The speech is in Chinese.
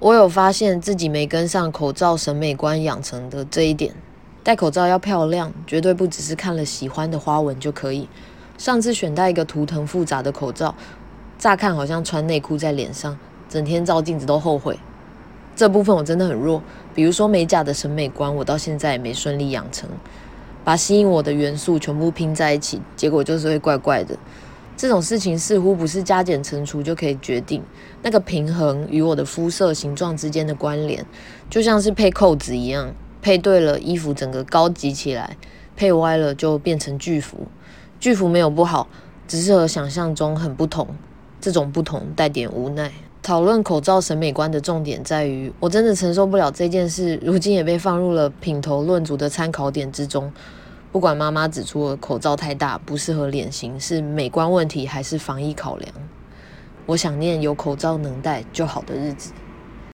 我有发现自己没跟上口罩审美观养成的这一点。戴口罩要漂亮，绝对不只是看了喜欢的花纹就可以。上次选戴一个图腾复杂的口罩，乍看好像穿内裤在脸上，整天照镜子都后悔。这部分我真的很弱，比如说美甲的审美观，我到现在也没顺利养成。把吸引我的元素全部拼在一起，结果就是会怪怪的。这种事情似乎不是加减乘除就可以决定，那个平衡与我的肤色形状之间的关联，就像是配扣子一样。配对了，衣服整个高级起来；配歪了，就变成巨幅。巨幅没有不好，只是和想象中很不同。这种不同带点无奈。讨论口罩审美观的重点在于，我真的承受不了这件事，如今也被放入了品头论足的参考点之中。不管妈妈指出口罩太大，不适合脸型，是美观问题还是防疫考量，我想念有口罩能戴就好的日子。